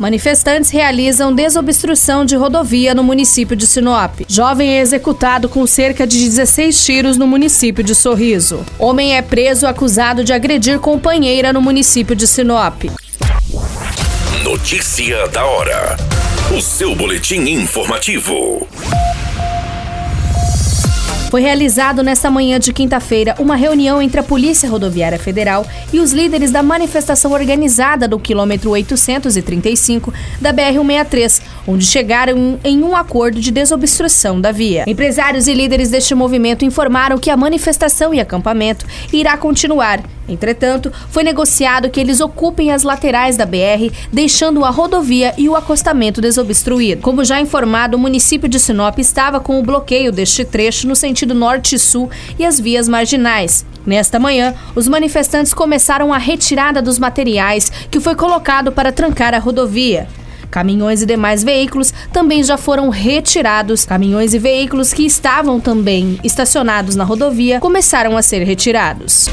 Manifestantes realizam desobstrução de rodovia no município de Sinop. Jovem é executado com cerca de 16 tiros no município de Sorriso. Homem é preso acusado de agredir companheira no município de Sinop. Notícia da hora. O seu boletim informativo. Foi realizado nesta manhã de quinta-feira uma reunião entre a Polícia Rodoviária Federal e os líderes da manifestação organizada do quilômetro 835 da BR-163, onde chegaram em um acordo de desobstrução da via. Empresários e líderes deste movimento informaram que a manifestação e acampamento irá continuar Entretanto, foi negociado que eles ocupem as laterais da BR, deixando a rodovia e o acostamento desobstruído. Como já informado, o município de Sinop estava com o bloqueio deste trecho no sentido norte e sul e as vias marginais. Nesta manhã, os manifestantes começaram a retirada dos materiais que foi colocado para trancar a rodovia. Caminhões e demais veículos também já foram retirados. Caminhões e veículos que estavam também estacionados na rodovia começaram a ser retirados.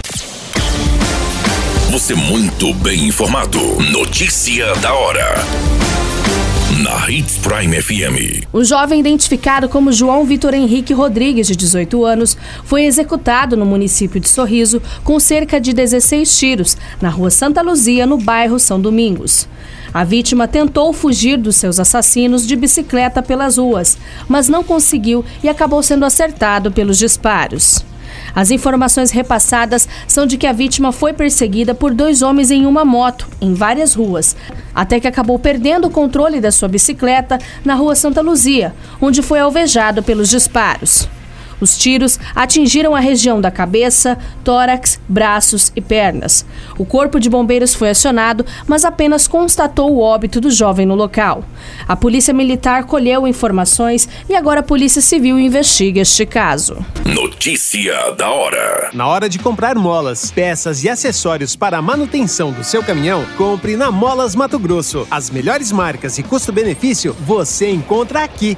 Você muito bem informado. Notícia da hora. Na Hits Prime FM. O jovem identificado como João Vitor Henrique Rodrigues, de 18 anos, foi executado no município de Sorriso com cerca de 16 tiros, na rua Santa Luzia, no bairro São Domingos. A vítima tentou fugir dos seus assassinos de bicicleta pelas ruas, mas não conseguiu e acabou sendo acertado pelos disparos. As informações repassadas são de que a vítima foi perseguida por dois homens em uma moto, em várias ruas, até que acabou perdendo o controle da sua bicicleta na rua Santa Luzia, onde foi alvejado pelos disparos. Os tiros atingiram a região da cabeça, tórax, braços e pernas. O corpo de bombeiros foi acionado, mas apenas constatou o óbito do jovem no local. A polícia militar colheu informações e agora a polícia civil investiga este caso. Notícia da hora. Na hora de comprar molas, peças e acessórios para a manutenção do seu caminhão, compre na Molas Mato Grosso. As melhores marcas e custo-benefício você encontra aqui.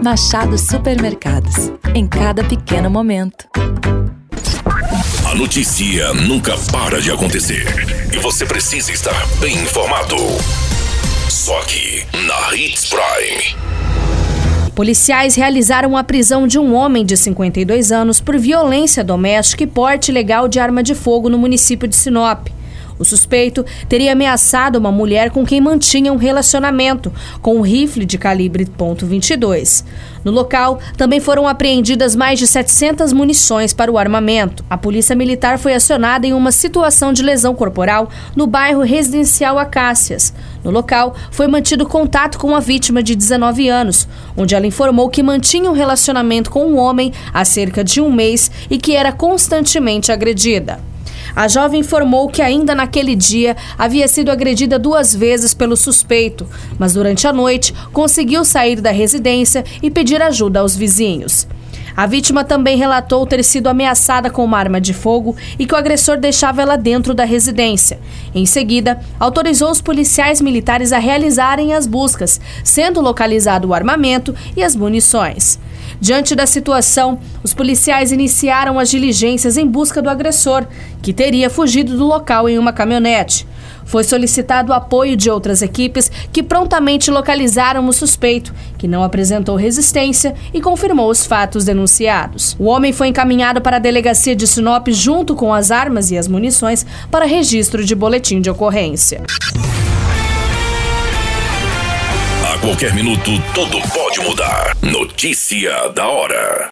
Machado Supermercados. Em cada pequeno momento. A notícia nunca para de acontecer. E você precisa estar bem informado. Só aqui, na Hits Prime. Policiais realizaram a prisão de um homem de 52 anos por violência doméstica e porte ilegal de arma de fogo no município de Sinop. O suspeito teria ameaçado uma mulher com quem mantinha um relacionamento, com um rifle de calibre .22. No local, também foram apreendidas mais de 700 munições para o armamento. A polícia militar foi acionada em uma situação de lesão corporal no bairro residencial Acácias. No local, foi mantido contato com a vítima de 19 anos, onde ela informou que mantinha um relacionamento com um homem há cerca de um mês e que era constantemente agredida. A jovem informou que ainda naquele dia havia sido agredida duas vezes pelo suspeito, mas durante a noite conseguiu sair da residência e pedir ajuda aos vizinhos. A vítima também relatou ter sido ameaçada com uma arma de fogo e que o agressor deixava ela dentro da residência. Em seguida, autorizou os policiais militares a realizarem as buscas, sendo localizado o armamento e as munições. Diante da situação, os policiais iniciaram as diligências em busca do agressor, que teria fugido do local em uma caminhonete. Foi solicitado o apoio de outras equipes que prontamente localizaram o suspeito, que não apresentou resistência e confirmou os fatos denunciados. O homem foi encaminhado para a delegacia de Sinop junto com as armas e as munições para registro de boletim de ocorrência qualquer minuto, tudo pode mudar. Notícia da hora.